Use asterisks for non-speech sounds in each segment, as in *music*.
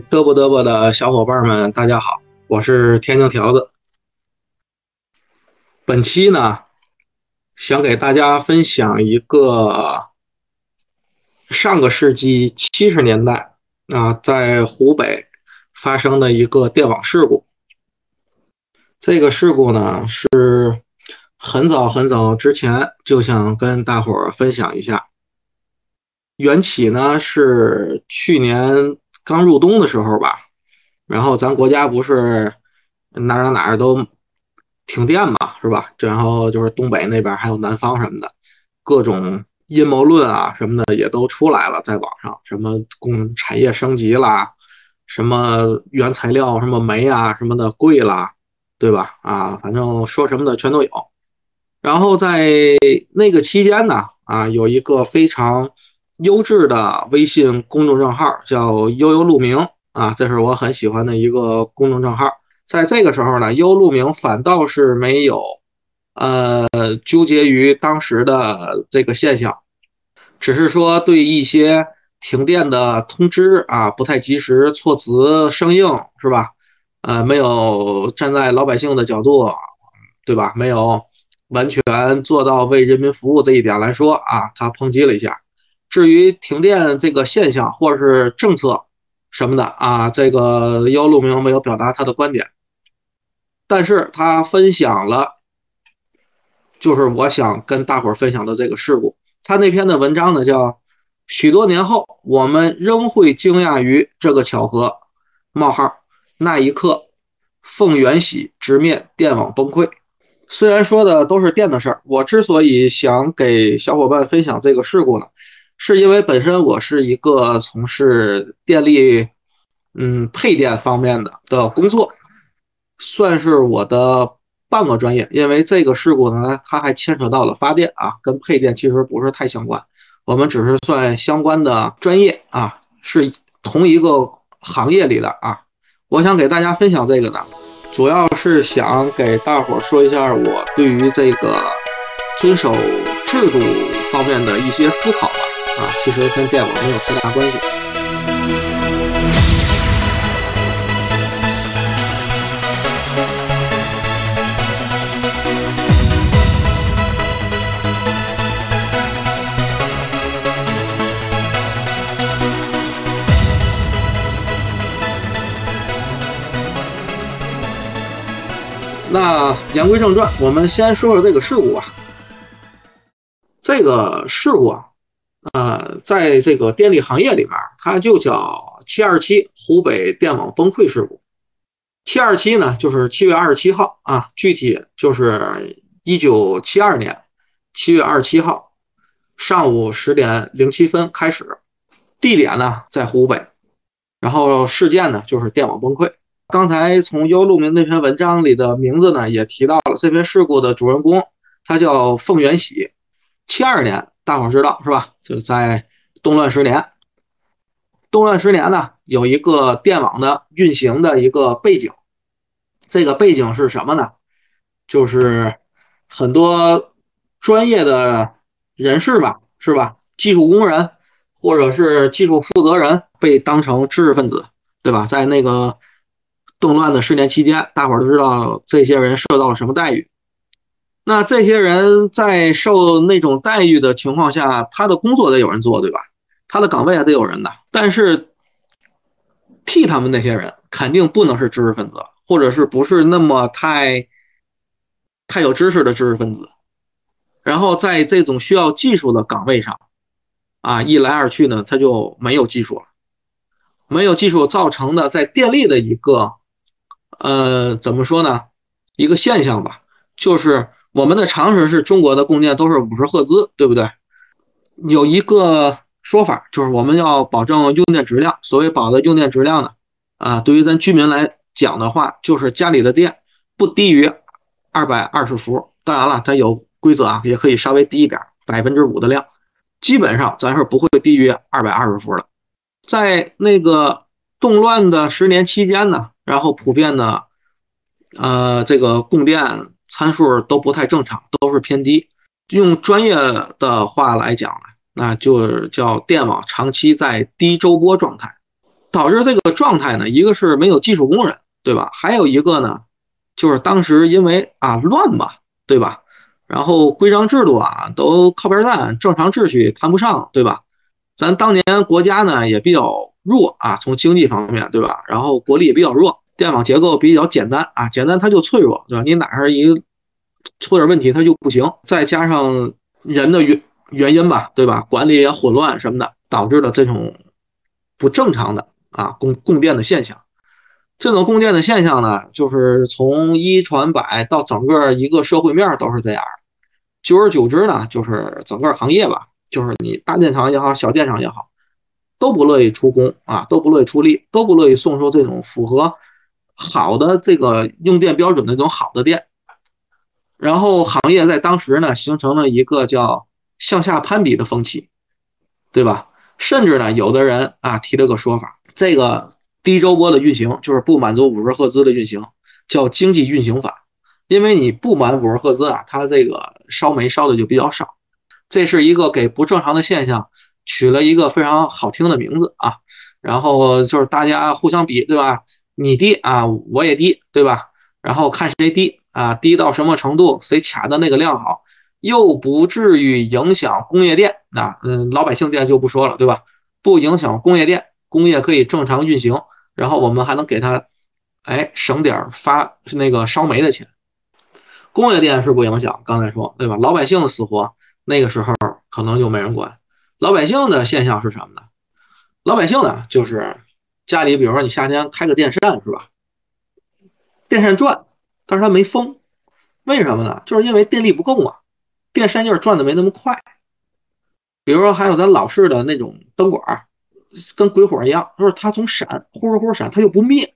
嘚啵嘚啵的小伙伴们，大家好，我是天津条子。本期呢，想给大家分享一个上个世纪七十年代啊，在湖北发生的一个电网事故。这个事故呢，是很早很早之前就想跟大伙儿分享一下。缘起呢，是去年。刚入冬的时候吧，然后咱国家不是哪儿哪哪都停电嘛，是吧？然后就是东北那边还有南方什么的，各种阴谋论啊什么的也都出来了，在网上，什么工产业升级啦，什么原材料什么煤啊什么的贵啦，对吧？啊，反正说什么的全都有。然后在那个期间呢，啊，有一个非常。优质的微信公众账号叫悠悠鹿鸣啊，这是我很喜欢的一个公众账号。在这个时候呢，悠鹿鸣反倒是没有呃纠结于当时的这个现象，只是说对一些停电的通知啊不太及时，措辞生硬是吧？呃，没有站在老百姓的角度，对吧？没有完全做到为人民服务这一点来说啊，他抨击了一下。至于停电这个现象或者是政策什么的啊，这个幺路明没有表达他的观点，但是他分享了，就是我想跟大伙儿分享的这个事故。他那篇的文章呢叫“许多年后，我们仍会惊讶于这个巧合”。冒号那一刻，凤元喜直面电网崩溃。虽然说的都是电的事儿，我之所以想给小伙伴分享这个事故呢。是因为本身我是一个从事电力，嗯，配电方面的的工作，算是我的半个专业。因为这个事故呢，它还牵扯到了发电啊，跟配电其实不是太相关。我们只是算相关的专业啊，是同一个行业里的啊。我想给大家分享这个呢，主要是想给大伙儿说一下我对于这个遵守制度方面的一些思考吧。啊，其实跟电网没有太大关系。那言归正传，我们先说说这个事故吧。这个事故啊。呃，在这个电力行业里面，它就叫七二七湖北电网崩溃事故。七二七呢，就是七月二十七号啊，具体就是一九七二年七月二十七号上午十点零七分开始，地点呢在湖北，然后事件呢就是电网崩溃。刚才从优路明那篇文章里的名字呢也提到了这篇事故的主人公，他叫凤元喜，七二年。大伙知道是吧？就在动乱十年，动乱十年呢，有一个电网的运行的一个背景。这个背景是什么呢？就是很多专业的人士吧，是吧？技术工人或者是技术负责人被当成知识分子，对吧？在那个动乱的十年期间，大伙都知道这些人受到了什么待遇。那这些人在受那种待遇的情况下，他的工作得有人做，对吧？他的岗位还得有人的。但是替他们那些人肯定不能是知识分子，或者是不是那么太太有知识的知识分子。然后在这种需要技术的岗位上，啊，一来二去呢，他就没有技术了。没有技术造成的在电力的一个呃，怎么说呢？一个现象吧，就是。我们的常识是中国的供电都是五十赫兹，对不对？有一个说法就是我们要保证用电质量。所谓保的用电质量呢，啊，对于咱居民来讲的话，就是家里的电不低于二百二十伏。当然了，它有规则啊，也可以稍微低一点，百分之五的量，基本上咱是不会低于二百二十伏的。在那个动乱的十年期间呢，然后普遍的，呃，这个供电。参数都不太正常，都是偏低。用专业的话来讲，那就叫电网长期在低周波状态。导致这个状态呢，一个是没有技术工人，对吧？还有一个呢，就是当时因为啊乱嘛，对吧？然后规章制度啊都靠边站，正常秩序谈不上，对吧？咱当年国家呢也比较弱啊，从经济方面，对吧？然后国力也比较弱，电网结构比较简单啊，简单它就脆弱，对吧？你哪儿一出点问题它就不行，再加上人的原原因吧，对吧？管理也混乱什么的，导致了这种不正常的啊供供电的现象。这种供电的现象呢，就是从一传百到整个一个社会面都是这样。久而久之呢，就是整个行业吧。就是你大电厂也好，小电厂也好，都不乐意出工啊，都不乐意出力，都不乐意送出这种符合好的这个用电标准的这种好的电。然后行业在当时呢，形成了一个叫向下攀比的风气，对吧？甚至呢，有的人啊提了个说法，这个低周波的运行就是不满足五十赫兹的运行，叫经济运行法，因为你不满五十赫兹啊，它这个烧煤烧的就比较少。这是一个给不正常的现象取了一个非常好听的名字啊，然后就是大家互相比，对吧？你低啊，我也低，对吧？然后看谁低啊，低到什么程度，谁卡的那个量好，又不至于影响工业电啊，嗯，老百姓电就不说了，对吧？不影响工业电，工业可以正常运行，然后我们还能给他，哎，省点发那个烧煤的钱。工业电是不影响，刚才说对吧？老百姓的死活。那个时候可能就没人管老百姓的现象是什么呢？老百姓呢，就是家里，比如说你夏天开个电扇是吧？电扇转，但是它没风，为什么呢？就是因为电力不够嘛，电扇就是转的没那么快。比如说还有咱老式的那种灯管，跟鬼火一样，就是它总闪，呼呼呼闪，它又不灭，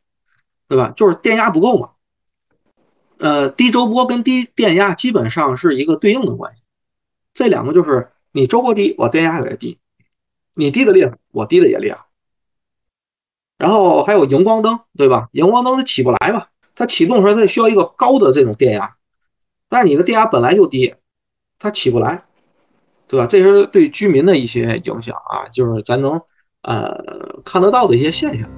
对吧？就是电压不够嘛。呃，低周波跟低电压基本上是一个对应的关系。这两个就是你周波低，我电压也低，你低的厉害，我低的也厉害。然后还有荧光灯，对吧？荧光灯它起不来嘛，它启动时候它需要一个高的这种电压，但是你的电压本来就低，它起不来，对吧？这是对居民的一些影响啊，就是咱能呃看得到的一些现象。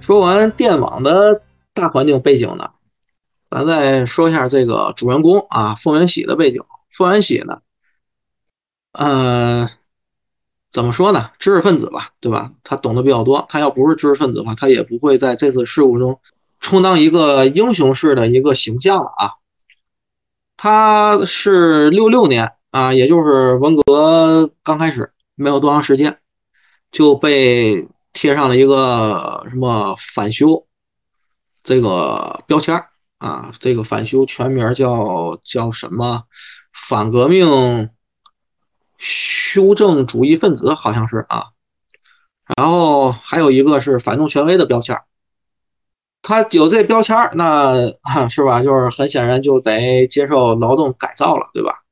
说完电网的大环境背景呢，咱再说一下这个主人公啊，凤元喜的背景。凤元喜呢，呃，怎么说呢？知识分子吧，对吧？他懂得比较多。他要不是知识分子的话，他也不会在这次事故中充当一个英雄式的一个形象了啊。他是六六年啊，也就是文革刚开始没有多长时间，就被。贴上了一个什么反修这个标签啊？这个反修全名叫叫什么？反革命修正主义分子好像是啊。然后还有一个是反动权威的标签他有这标签那是吧？就是很显然就得接受劳动改造了，对吧？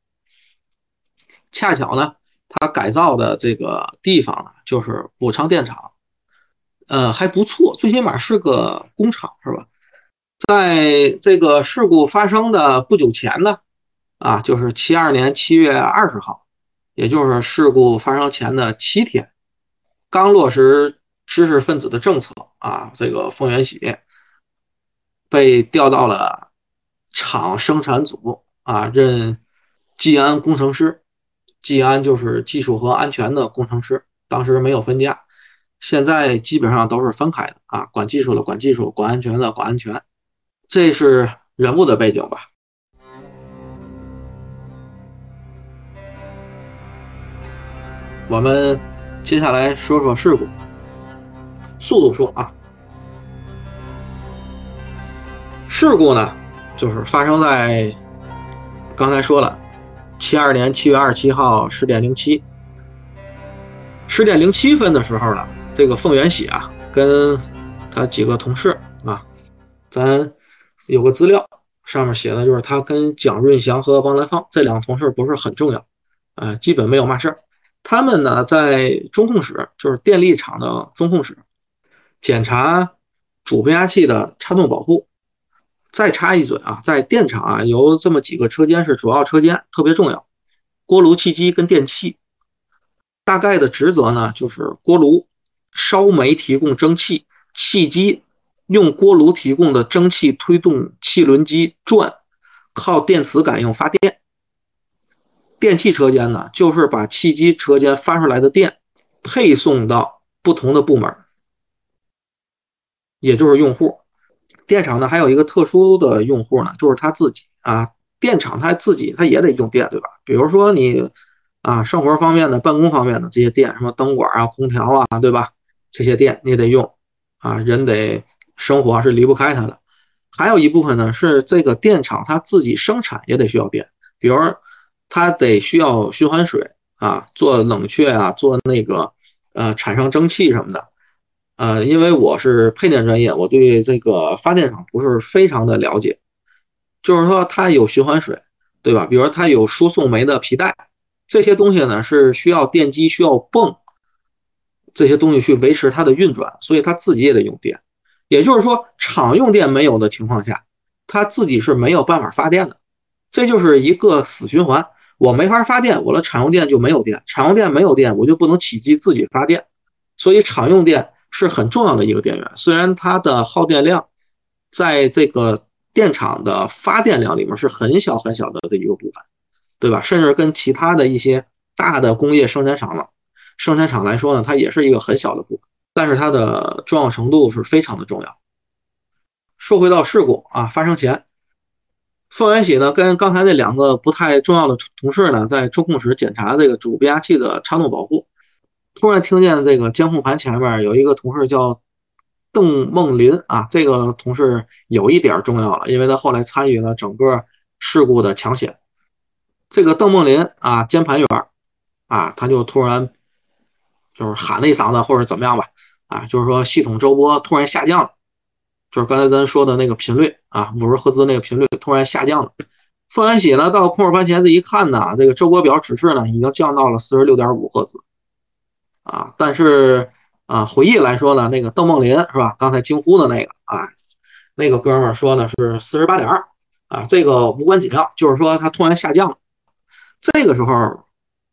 恰巧呢，他改造的这个地方呢，就是武昌电厂。呃，还不错，最起码是个工厂，是吧？在这个事故发生的不久前呢，啊，就是七二年七月二十号，也就是事故发生前的七天，刚落实知识分子的政策啊，这个冯元喜被调到了厂生产组啊，任技安工程师，技安就是技术和安全的工程师，当时没有分家。现在基本上都是分开的啊，管技术的管技术，管安全的管安全，这是人物的背景吧。我们接下来说说事故，速度说啊，事故呢就是发生在刚才说了，七二年七月二十七号十点零七，十点零七分的时候呢。这个凤元喜啊，跟他几个同事啊，咱有个资料，上面写的就是他跟蒋润祥和王兰芳这两个同事不是很重要，呃，基本没有嘛事儿。他们呢在中控室，就是电力厂的中控室，检查主变压器的插动保护，再插一嘴啊，在电厂啊，有这么几个车间是主要车间，特别重要：锅炉、气机跟电器。大概的职责呢，就是锅炉烧煤提供蒸汽，汽机用锅炉提供的蒸汽推动汽轮机转，靠电磁感应发电。电气车间呢，就是把汽机车间发出来的电配送到不同的部门，也就是用户。电厂呢还有一个特殊的用户呢，就是他自己啊。电厂他自己他也得用电，对吧？比如说你啊，生活方面的、办公方面的这些电，什么灯管啊、空调啊，对吧？这些电你得用啊，人得生活是离不开它的。还有一部分呢是这个电厂它自己生产也得需要电，比如它得需要循环水啊，做冷却啊，做那个呃产生蒸汽什么的。呃，因为我是配电专业，我对这个发电厂不是非常的了解。就是说，它有循环水，对吧？比如它有输送煤的皮带，这些东西呢是需要电机、需要泵这些东西去维持它的运转，所以它自己也得用电。也就是说，厂用电没有的情况下，它自己是没有办法发电的。这就是一个死循环。我没法发电，我的厂用电就没有电，厂用电没有电，我就不能起机自己发电。所以，厂用电。是很重要的一个电源，虽然它的耗电量在这个电厂的发电量里面是很小很小的这一个部分，对吧？甚至跟其他的一些大的工业生产厂了生产厂来说呢，它也是一个很小的部分，但是它的重要程度是非常的重要。说回到事故啊发生前，凤元喜呢跟刚才那两个不太重要的同事呢在中控室检查这个主变压器的插动保护。突然听见这个监控盘前面有一个同事叫邓梦林啊，这个同事有一点重要了，因为他后来参与了整个事故的抢险。这个邓梦林啊，监盘员啊，他就突然就是喊了一嗓子，或者怎么样吧，啊，就是说系统周波突然下降了，就是刚才咱说的那个频率啊，五十赫兹那个频率突然下降了。凤元喜呢，到控制盘前这一看呢，这个周波表指示呢已经降到了四十六点五赫兹。啊，但是啊，回忆来说呢，那个邓梦林是吧？刚才惊呼的那个啊，那个哥们说呢是四十八点二啊，这个无关紧要，就是说它突然下降了。这个时候，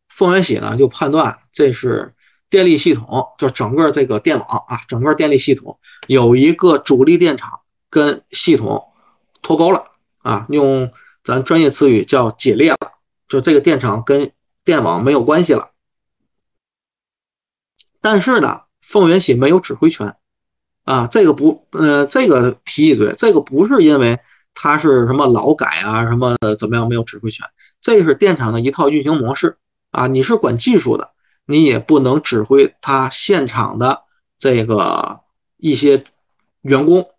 凤元喜呢就判断这是电力系统，就整个这个电网啊，整个电力系统有一个主力电厂跟系统脱钩了啊，用咱专业词语叫解裂了，就这个电厂跟电网没有关系了。但是呢，凤元喜没有指挥权，啊，这个不，呃，这个提一嘴，这个不是因为他是什么劳改啊，什么怎么样没有指挥权，这是电厂的一套运行模式啊。你是管技术的，你也不能指挥他现场的这个一些员工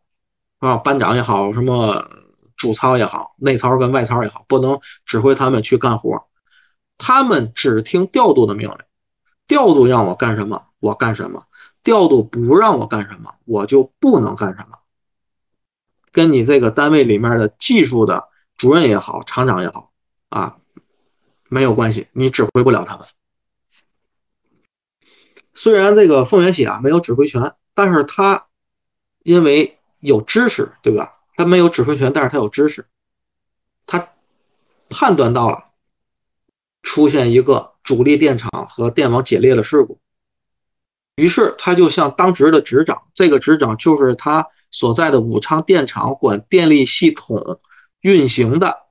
啊，班长也好，什么主操也好，内操跟外操也好，不能指挥他们去干活，他们只听调度的命令，调度让我干什么。我干什么？调度不让我干什么，我就不能干什么。跟你这个单位里面的技术的主任也好，厂长也好啊，没有关系，你指挥不了他们。虽然这个凤元喜啊没有指挥权，但是他因为有知识，对吧？他没有指挥权，但是他有知识，他判断到了出现一个主力电厂和电网解裂的事故。于是他就向当值的执掌，这个执掌就是他所在的武昌电厂管电力系统运行的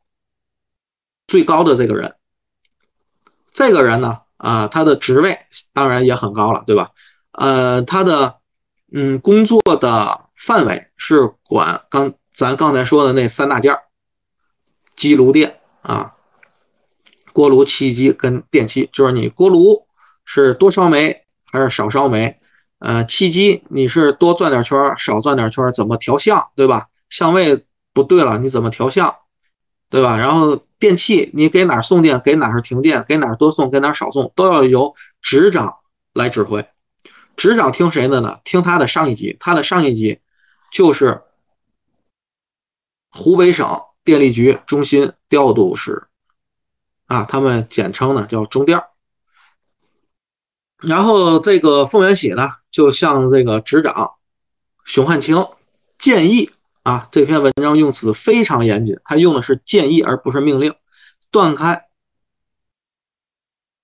最高的这个人。这个人呢，啊，他的职位当然也很高了，对吧？呃，他的嗯工作的范围是管刚咱刚才说的那三大件儿：机炉电啊，锅炉、气机跟电器，就是你锅炉是多烧煤。还是少烧煤，呃，气机你是多转点圈，少转点圈，怎么调相，对吧？相位不对了，你怎么调相，对吧？然后电器你给哪送电，给哪儿停电，给哪儿多送，给哪儿少送，都要由执掌来指挥。执掌听谁的呢？听他的上一级，他的上一级就是湖北省电力局中心调度室，啊，他们简称呢叫中调。然后这个凤元喜呢，就向这个执掌熊汉清建议啊，这篇文章用词非常严谨，它用的是建议而不是命令。断开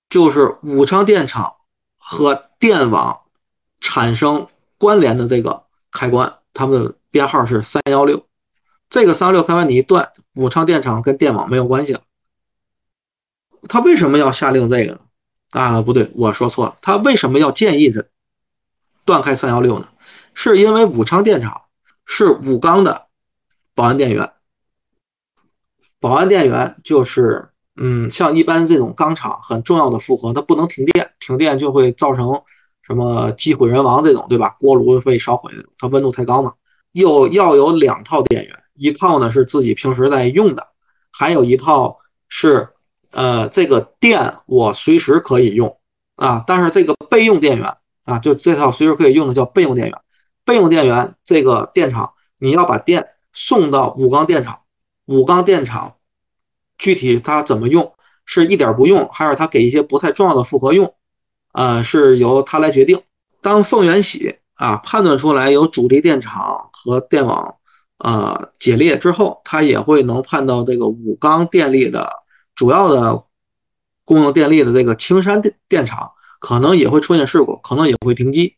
就是武昌电厂和电网产生关联的这个开关，它们的编号是三幺六。这个三幺六开关你一断，武昌电厂跟电网没有关系了。他为什么要下令这个呢？啊，不对，我说错了。他为什么要建议这断开三幺六呢？是因为武昌电厂是武钢的保安电源。保安电源就是，嗯，像一般这种钢厂很重要的负荷，它不能停电，停电就会造成什么机毁人亡这种，对吧？锅炉被烧毁，它温度太高嘛。又要有两套电源，一套呢是自己平时在用的，还有一套是，呃，这个电我随时可以用啊，但是这个备用电源啊，就这套随时可以用的叫备用电源。备用电源这个电厂你要把电送到武钢电厂。武钢电厂具体它怎么用，是一点不用，还是它给一些不太重要的负荷用？呃，是由它来决定。当凤元喜啊判断出来有主力电厂和电网呃解裂之后，他也会能判到这个武钢电力的主要的供应电力的这个青山电电厂可能也会出现事故，可能也会停机。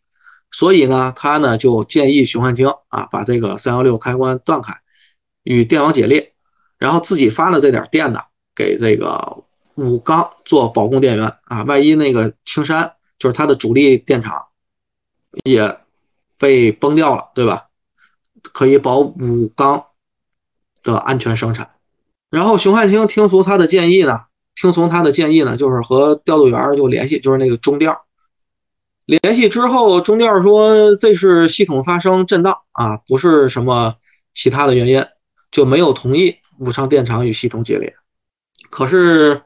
所以呢，他呢就建议熊汉清啊把这个三幺六开关断开，与电网解裂。然后自己发了这点电呢，给这个武钢做保供电源啊，万一那个青山就是它的主力电厂也被崩掉了，对吧？可以保武钢的安全生产。然后熊汉清听从他的建议呢，听从他的建议呢，就是和调度员就联系，就是那个中调联系之后，中调说这是系统发生震荡啊，不是什么其他的原因，就没有同意。武昌电厂与系统解裂，可是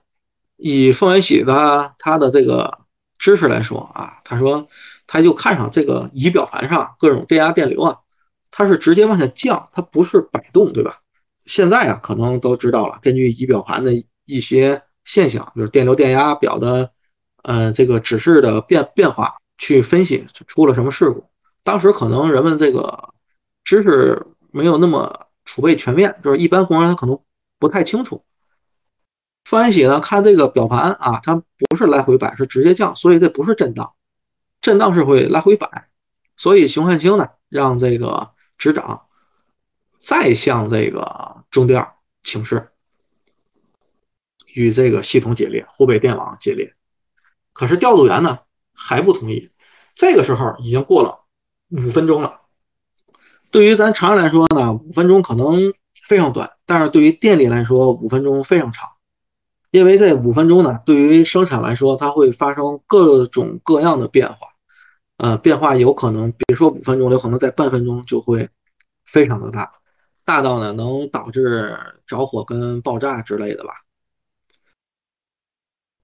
以凤元喜的他的这个知识来说啊，他说他就看上这个仪表盘上各种电压电流啊，它是直接往下降，它不是摆动，对吧？现在啊，可能都知道了，根据仪表盘的一些现象，就是电流电压表的呃这个指示的变变化去分析出了什么事故。当时可能人们这个知识没有那么。储备全面，就是一般工人他可能不太清楚。范元喜呢，看这个表盘啊，它不是来回摆，是直接降，所以这不是震荡，震荡是会来回摆。所以熊汉清呢，让这个执掌再向这个中调请示，与这个系统解裂，湖北电网解裂。可是调度员呢还不同意。这个时候已经过了五分钟了。对于咱常人来说呢，五分钟可能非常短，但是对于电力来说，五分钟非常长。因为这五分钟呢，对于生产来说，它会发生各种各样的变化，呃，变化有可能，别说五分钟，有可能在半分钟就会非常的大，大到呢能导致着火跟爆炸之类的吧。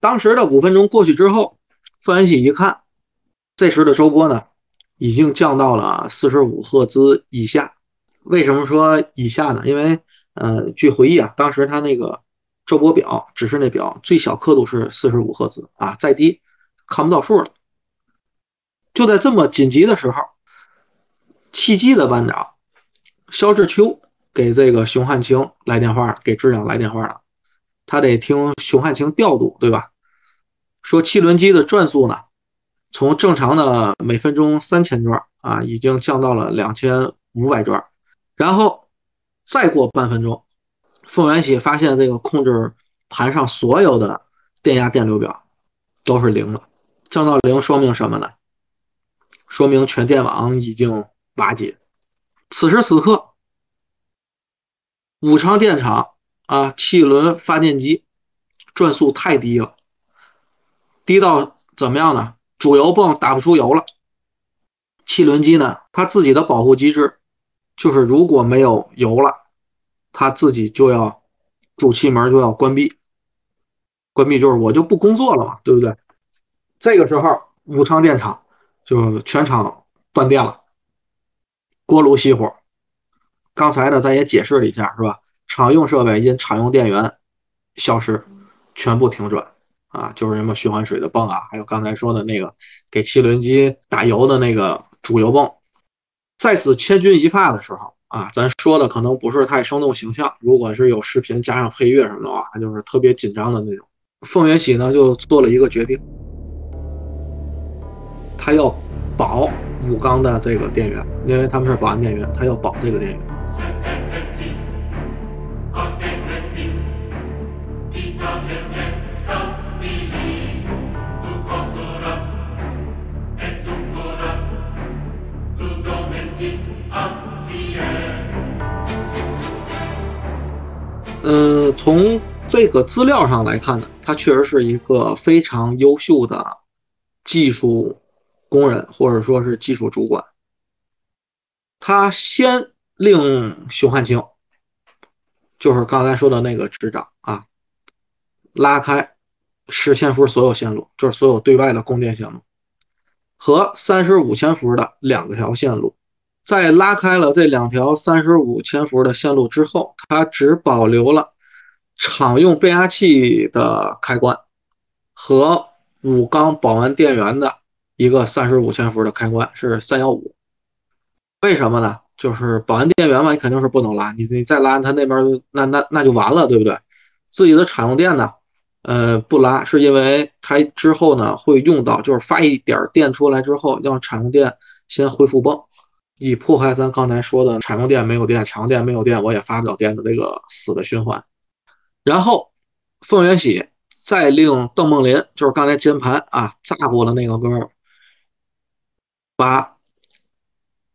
当时的五分钟过去之后，范元喜一看，这时的周波呢？已经降到了四十五赫兹以下。为什么说以下呢？因为，呃，据回忆啊，当时他那个周波表指示那表最小刻度是四十五赫兹啊，再低看不到数了。就在这么紧急的时候，汽机的班长肖志秋给这个熊汉清来电话，给支长来电话了。他得听熊汉清调度，对吧？说汽轮机的转速呢？从正常的每分钟三千转啊，已经降到了两千五百转，然后再过半分钟，凤元喜发现这个控制盘上所有的电压电流表都是零了，降到零说明什么呢？说明全电网已经瓦解。此时此刻，武昌电厂啊，汽轮发电机转速太低了，低到怎么样呢？主油泵打不出油了，汽轮机呢？它自己的保护机制就是，如果没有油了，它自己就要主气门就要关闭，关闭就是我就不工作了嘛，对不对？这个时候武昌电厂就全厂断电了，锅炉熄火。刚才呢，咱也解释了一下，是吧？常用设备因常用电源消失，全部停转。啊，就是什么循环水的泵啊，还有刚才说的那个给汽轮机打油的那个主油泵，在此千钧一发的时候啊，咱说的可能不是太生动形象。如果是有视频加上配乐什么的话，就是特别紧张的那种。凤元喜呢就做了一个决定，他要保武钢的这个电源，因为他们是保安电源，他要保这个电源。呃，从这个资料上来看呢，他确实是一个非常优秀的技术工人，或者说是技术主管。他先令熊汉清，就是刚才说的那个执掌啊，拉开十千伏所有线路，就是所有对外的供电线路，和三十五千伏的两个条线路。在拉开了这两条三十五千伏的线路之后，它只保留了厂用变压器的开关和五缸保安电源的一个三十五千伏的开关，是三幺五。为什么呢？就是保安电源嘛，你肯定是不能拉，你你再拉，它那边那那那就完了，对不对？自己的产用电呢，呃，不拉，是因为它之后呢会用到，就是发一点电出来之后，让产用电先恢复泵。以破坏咱刚才说的产用电没有电，产用电没有电，我也发不了电的这个死的循环。然后凤元喜再令邓梦林，就是刚才键盘啊炸过的那个哥们，把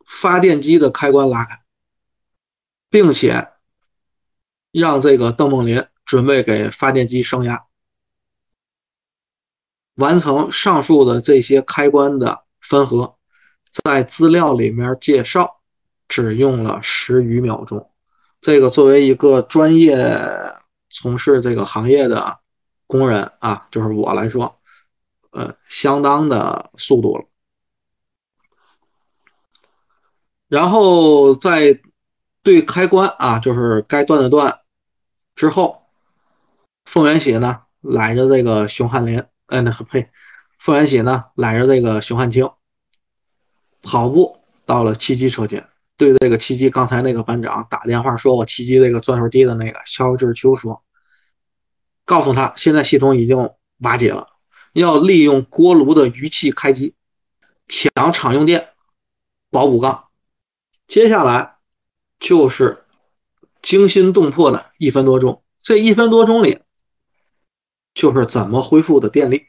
发电机的开关拉开，并且让这个邓梦林准备给发电机升压，完成上述的这些开关的分合。在资料里面介绍，只用了十余秒钟。这个作为一个专业从事这个行业的工人啊，就是我来说，呃，相当的速度了。然后在对开关啊，就是该断的断之后，凤元喜呢揽着这个熊汉林，哎，那呸，凤元喜呢揽着这个熊汉清。跑步到了七机车间，对这个七机刚才那个班长打电话说：“我七机这个钻头低的那个肖志秋说，告诉他现在系统已经瓦解了，要利用锅炉的余气开机，抢厂用电，保五杠。接下来就是惊心动魄的一分多钟，这一分多钟里就是怎么恢复的电力。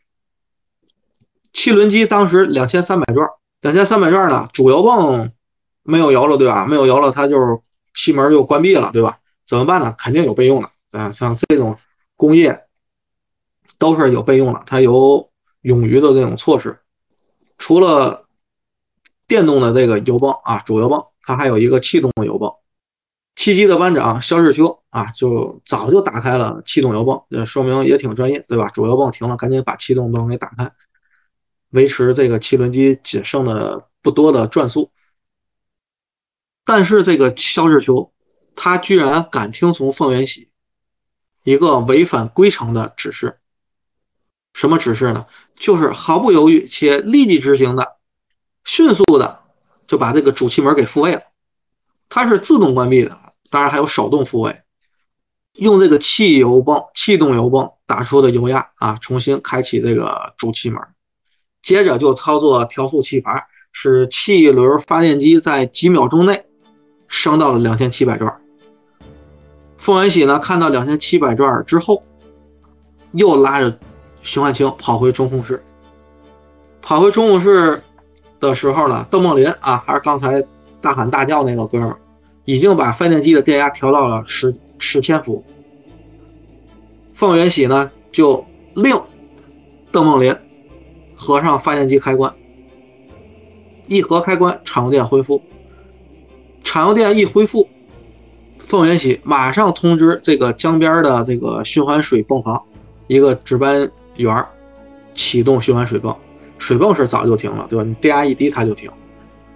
汽轮机当时两千三百转。”两千三百转呢，主油泵没有油了，对吧？没有油了，它就是气门就关闭了，对吧？怎么办呢？肯定有备用的，啊，像这种工业都是有备用的，它有冗余的这种措施。除了电动的这个油泵啊，主油泵，它还有一个气动的油泵。七机的班长肖世秋啊，就早就打开了气动油泵，这说明也挺专业，对吧？主油泵停了，赶紧把气动泵给打开。维持这个汽轮机仅剩的不多的转速，但是这个肖志秋，他居然敢听从凤元喜一个违反规程的指示。什么指示呢？就是毫不犹豫且立即执行的，迅速的就把这个主气门给复位了。它是自动关闭的，当然还有手动复位，用这个汽油泵、气动油泵打出的油压啊，重新开启这个主气门。接着就操作调速气阀，使气轮发电机在几秒钟内升到了两千七百转。凤元喜呢，看到两千七百转之后，又拉着熊汉清跑回中控室。跑回中控室的时候呢，邓梦林啊，还是刚才大喊大叫那个哥们，已经把发电机的电压调到了十十千伏。凤元喜呢，就令邓梦林。合上发电机开关，一合开关，厂用电恢复。厂用电一恢复，凤元喜马上通知这个江边的这个循环水泵房一个值班员启动循环水泵。水泵是早就停了，对吧？你电压一低，它就停。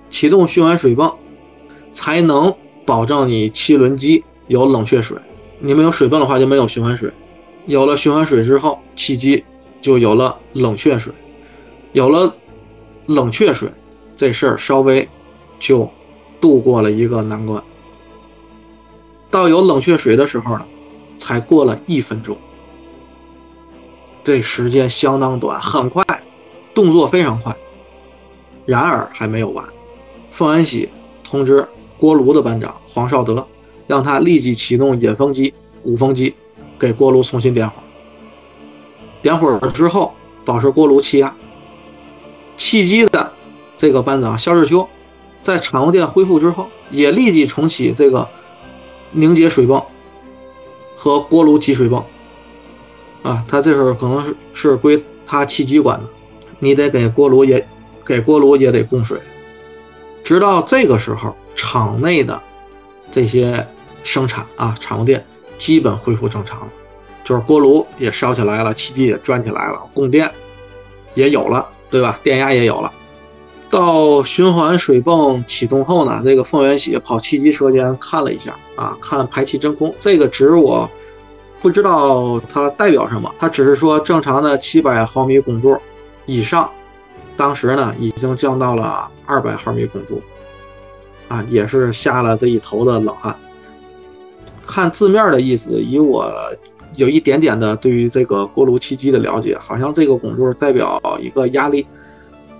启动循环水泵，才能保证你汽轮机有冷却水。你没有水泵的话，就没有循环水。有了循环水之后，汽机就有了冷却水。有了冷却水，这事儿稍微就度过了一个难关。到有冷却水的时候呢，才过了一分钟。这时间相当短，很快，动作非常快。然而还没有完，凤安喜通知锅炉的班长黄绍德，让他立即启动引风机、鼓风机，给锅炉重新点火。点火了之后，保持锅炉气压。契机的这个班长肖志秋，在产用电恢复之后，也立即重启这个凝结水泵和锅炉集水泵。啊，他这时候可能是是归他契机管的，你得给锅炉也给锅炉也得供水。直到这个时候，厂内的这些生产啊，产用电基本恢复正常了，就是锅炉也烧起来了，契机也转起来了，供电也有了。对吧？电压也有了。到循环水泵启动后呢，这个凤元喜跑七级车间看了一下啊，看排气真空这个值我不知道它代表什么，它只是说正常的七百毫米汞柱以上，当时呢已经降到了二百毫米汞柱，啊，也是下了这一头的冷汗。看字面的意思，以我。有一点点的对于这个锅炉气机的了解，好像这个汞柱代表一个压力，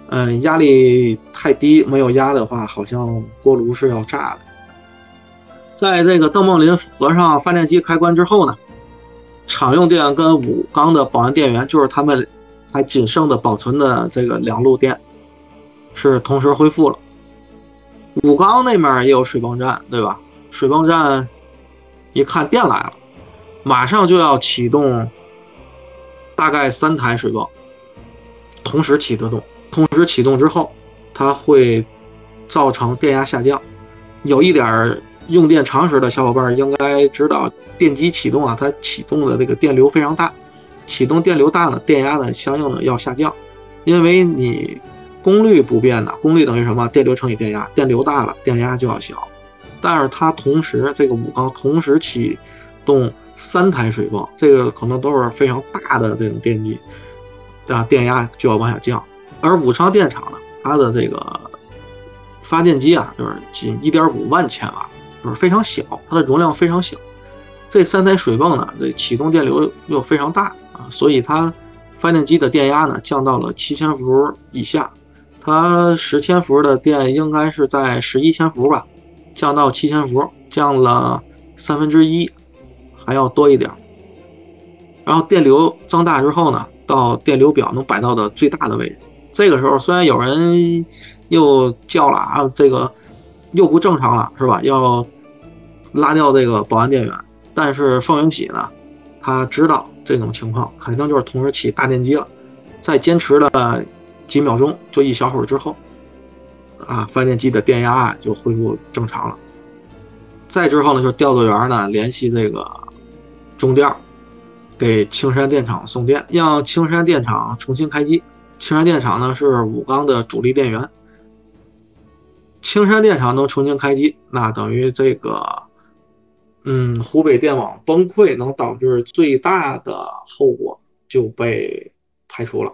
嗯，压力太低，没有压的话，好像锅炉是要炸的。在这个邓梦林合上发电机开关之后呢，厂用电跟武钢的保安电源，就是他们还仅剩的保存的这个两路电，是同时恢复了。武钢那面也有水泵站，对吧？水泵站一看电来了。马上就要启动，大概三台水泵同时启动，同时启动之后，它会造成电压下降。有一点用电常识的小伙伴应该知道，电机启动啊，它启动的这个电流非常大，启动电流大呢，电压呢相应的要下降，因为你功率不变的，功率等于什么？电流乘以电压，电流大了，电压就要小。但是它同时这个五缸同时启动。三台水泵，这个可能都是非常大的这种电机，啊，电压就要往下降。而武昌电厂呢，它的这个发电机啊，就是仅一点五万千瓦，就是非常小，它的容量非常小。这三台水泵呢，这启动电流又非常大啊，所以它发电机的电压呢降到了七千伏以下。它十千伏的电应该是在十一千伏吧，降到七千伏，降了三分之一。还要多一点，然后电流增大之后呢，到电流表能摆到的最大的位置。这个时候虽然有人又叫了啊，这个又不正常了，是吧？要拉掉这个保安电源，但是凤永喜呢，他知道这种情况肯定就是同时起大电机了。在坚持了几秒钟，就一小会儿之后，啊，发电机的电压就恢复正常了。再之后呢，就调度员呢联系这个。中电给青山电厂送电，让青山电厂重新开机。青山电厂呢是武钢的主力电源，青山电厂能重新开机，那等于这个，嗯，湖北电网崩溃能导致最大的后果就被排除了。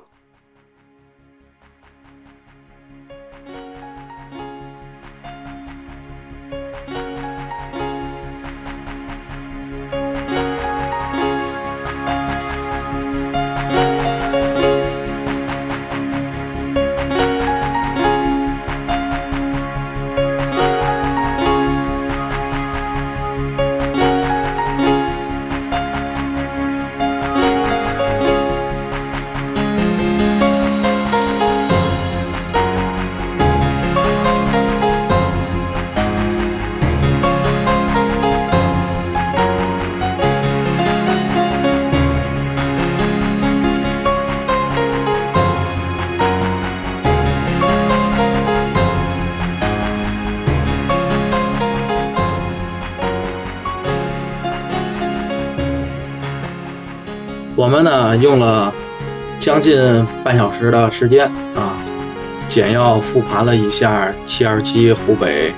用了将近半小时的时间啊，简要复盘了一下七二七湖北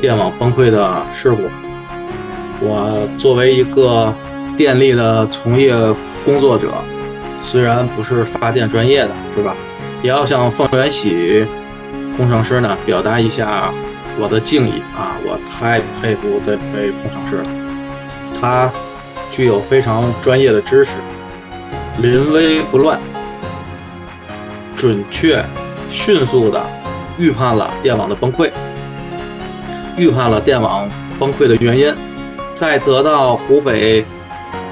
电网崩溃的事故。我作为一个电力的从业工作者，虽然不是发电专业的，是吧？也要向凤元喜工程师呢表达一下我的敬意啊！我太佩服这位工程师了。他具有非常专业的知识，临危不乱，准确、迅速的预判了电网的崩溃，预判了电网崩溃的原因，在得到湖北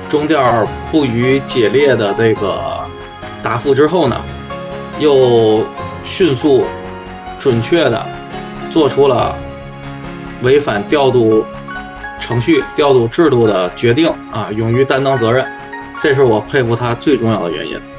中调不予解列的这个答复之后呢，又迅速、准确的做出了违反调度。程序调度制度的决定啊，勇于担当责任，这是我佩服他最重要的原因。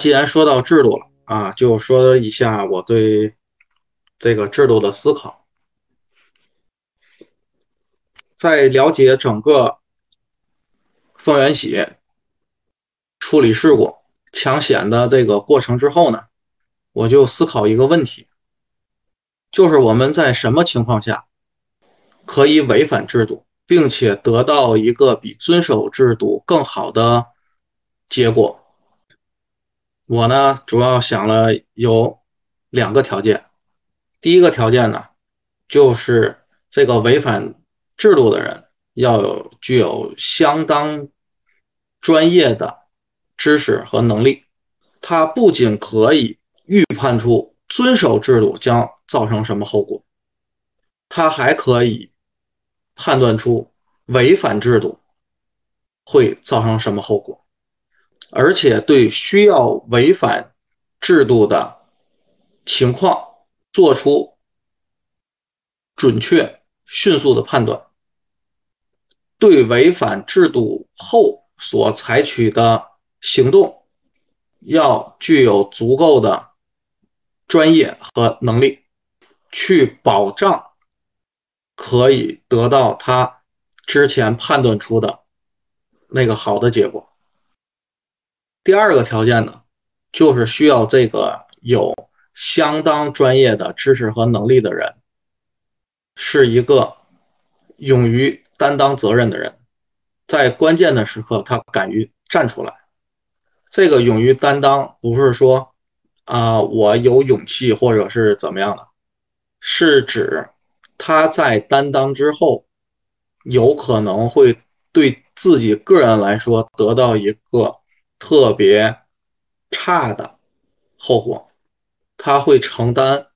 既然说到制度了啊，就说一下我对这个制度的思考。在了解整个凤元喜处理事故抢险的这个过程之后呢，我就思考一个问题，就是我们在什么情况下可以违反制度，并且得到一个比遵守制度更好的结果？我呢，主要想了有两个条件。第一个条件呢，就是这个违反制度的人要有具有相当专业的知识和能力。他不仅可以预判出遵守制度将造成什么后果，他还可以判断出违反制度会造成什么后果。而且对需要违反制度的情况做出准确、迅速的判断，对违反制度后所采取的行动要具有足够的专业和能力，去保障可以得到他之前判断出的那个好的结果。第二个条件呢，就是需要这个有相当专业的知识和能力的人，是一个勇于担当责任的人，在关键的时刻他敢于站出来。这个勇于担当不是说啊我有勇气或者是怎么样的，是指他在担当之后，有可能会对自己个人来说得到一个。特别差的后果，他会承担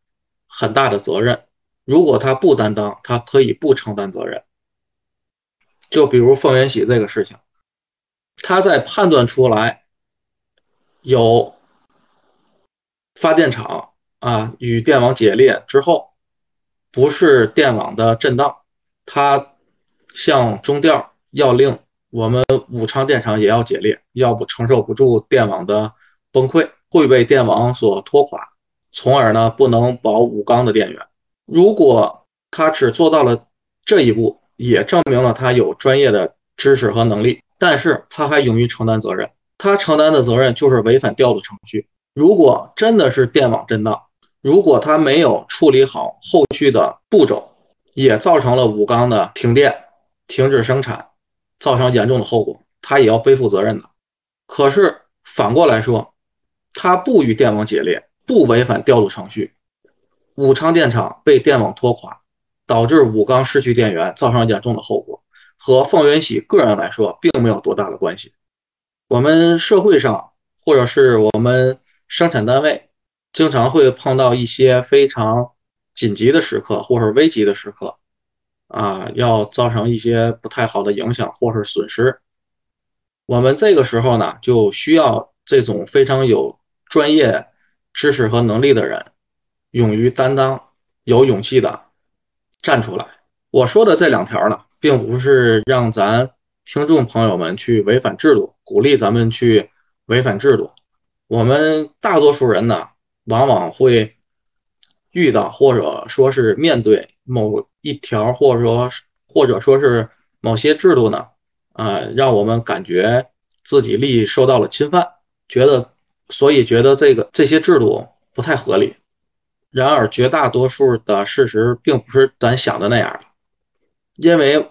很大的责任。如果他不担当，他可以不承担责任。就比如凤元喜这个事情，他在判断出来有发电厂啊与电网解裂之后，不是电网的震荡，他向中调要令。我们武昌电厂也要解裂，要不承受不住电网的崩溃，会被电网所拖垮，从而呢不能保武钢的电源。如果他只做到了这一步，也证明了他有专业的知识和能力，但是他还勇于承担责任。他承担的责任就是违反调度程序。如果真的是电网震荡，如果他没有处理好后续的步骤，也造成了武钢的停电、停止生产。造成严重的后果，他也要背负责任的。可是反过来说，他不与电网解裂，不违反调度程序，武昌电厂被电网拖垮，导致武钢失去电源，造成严重的后果，和凤元喜个人来说并没有多大的关系。我们社会上或者是我们生产单位，经常会碰到一些非常紧急的时刻，或者危急的时刻。啊，要造成一些不太好的影响或是损失，我们这个时候呢，就需要这种非常有专业知识和能力的人，勇于担当，有勇气的站出来。我说的这两条呢，并不是让咱听众朋友们去违反制度，鼓励咱们去违反制度。我们大多数人呢，往往会遇到或者说是面对某一条，或者说或者说是某些制度呢，啊，让我们感觉自己利益受到了侵犯，觉得所以觉得这个这些制度不太合理。然而，绝大多数的事实并不是咱想的那样的，因为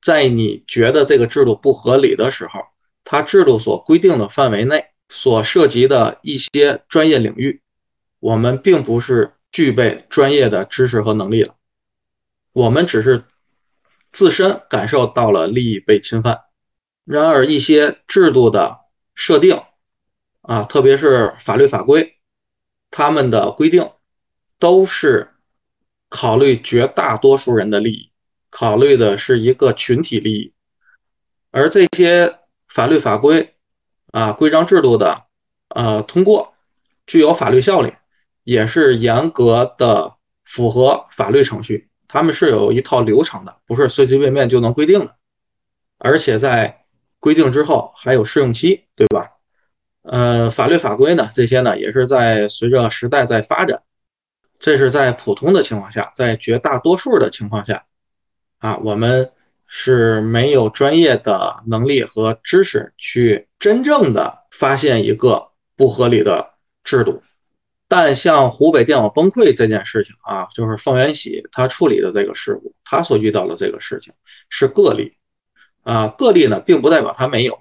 在你觉得这个制度不合理的时候，它制度所规定的范围内所涉及的一些专业领域，我们并不是具备专业的知识和能力了，我们只是自身感受到了利益被侵犯。然而，一些制度的设定啊，特别是法律法规，他们的规定。都是考虑绝大多数人的利益，考虑的是一个群体利益，而这些法律法规啊、规章制度的呃通过，具有法律效力，也是严格的符合法律程序，他们是有一套流程的，不是随随便便就能规定的，而且在规定之后还有试用期，对吧？呃，法律法规呢，这些呢也是在随着时代在发展。这是在普通的情况下，在绝大多数的情况下，啊，我们是没有专业的能力和知识去真正的发现一个不合理的制度。但像湖北电网崩溃这件事情啊，就是凤元喜他处理的这个事故，他所遇到的这个事情是个例，啊，个例呢，并不代表他没有，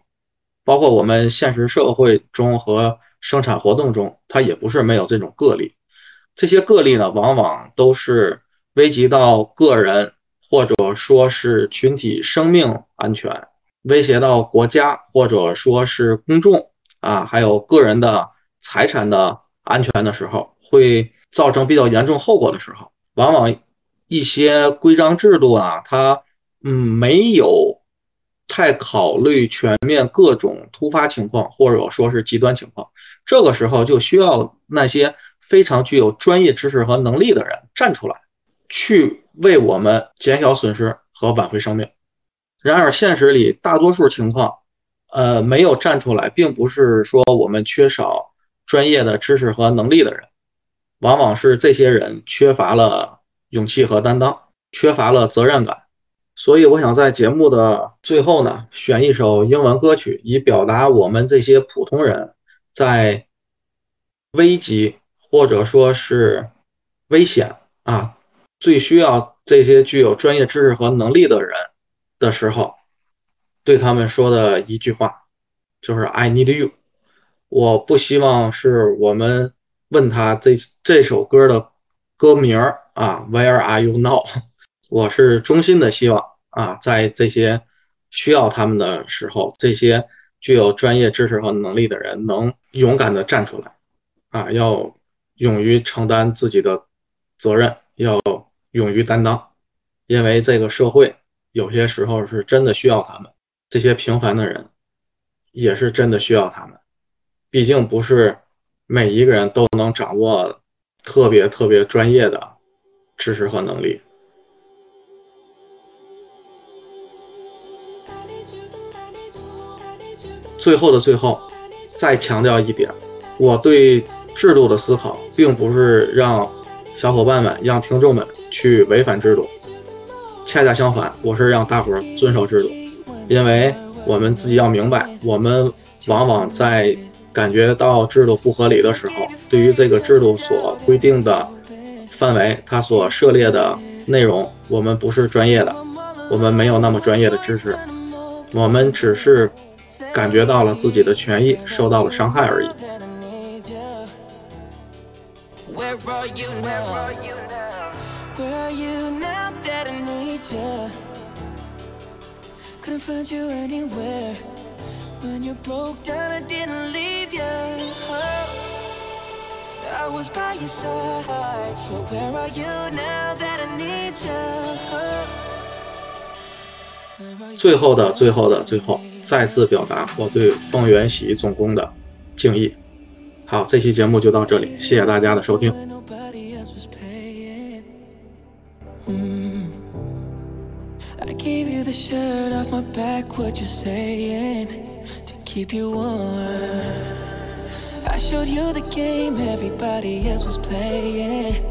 包括我们现实社会中和生产活动中，它也不是没有这种个例。这些个例呢，往往都是危及到个人或者说是群体生命安全，威胁到国家或者说是公众啊，还有个人的财产的安全的时候，会造成比较严重后果的时候，往往一些规章制度啊，它嗯没有太考虑全面各种突发情况或者说是极端情况，这个时候就需要那些。非常具有专业知识和能力的人站出来，去为我们减小损失和挽回生命。然而，现实里大多数情况，呃，没有站出来，并不是说我们缺少专业的知识和能力的人，往往是这些人缺乏了勇气和担当，缺乏了责任感。所以，我想在节目的最后呢，选一首英文歌曲，以表达我们这些普通人在危机。或者说是危险啊，最需要这些具有专业知识和能力的人的时候，对他们说的一句话就是 “I need you”。我不希望是我们问他这这首歌的歌名啊，“Where are you now？” *laughs* 我是衷心的希望啊，在这些需要他们的时候，这些具有专业知识和能力的人能勇敢的站出来啊，要。勇于承担自己的责任，要勇于担当，因为这个社会有些时候是真的需要他们。这些平凡的人也是真的需要他们，毕竟不是每一个人都能掌握特别特别专业的知识和能力。最后的最后，再强调一点，我对。制度的思考，并不是让小伙伴们、让听众们去违反制度，恰恰相反，我是让大伙遵守制度，因为我们自己要明白，我们往往在感觉到制度不合理的时候，对于这个制度所规定的范围，它所涉猎的内容，我们不是专业的，我们没有那么专业的知识，我们只是感觉到了自己的权益受到了伤害而已。Where are you now? Where are you now that I need you? Couldn't find you anywhere. When you broke down, I didn't leave you. I was by your side. So where are you now that I need you? 最后的最后的最后，再次表达我对凤元喜总工的敬意。好，这期节目就到这里，谢谢大家的收听。I gave you the shirt off my back, what you saying? Keep you warm. I showed you the game everybody else was playing.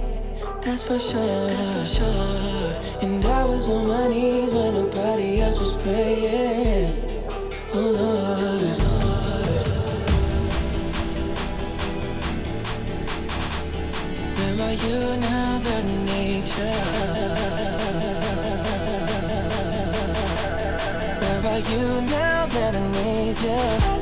That's for sure. That's for sure. And I was on my knees when nobody else was praying. Oh Lord. Where are you now, the nature? You now that I need you?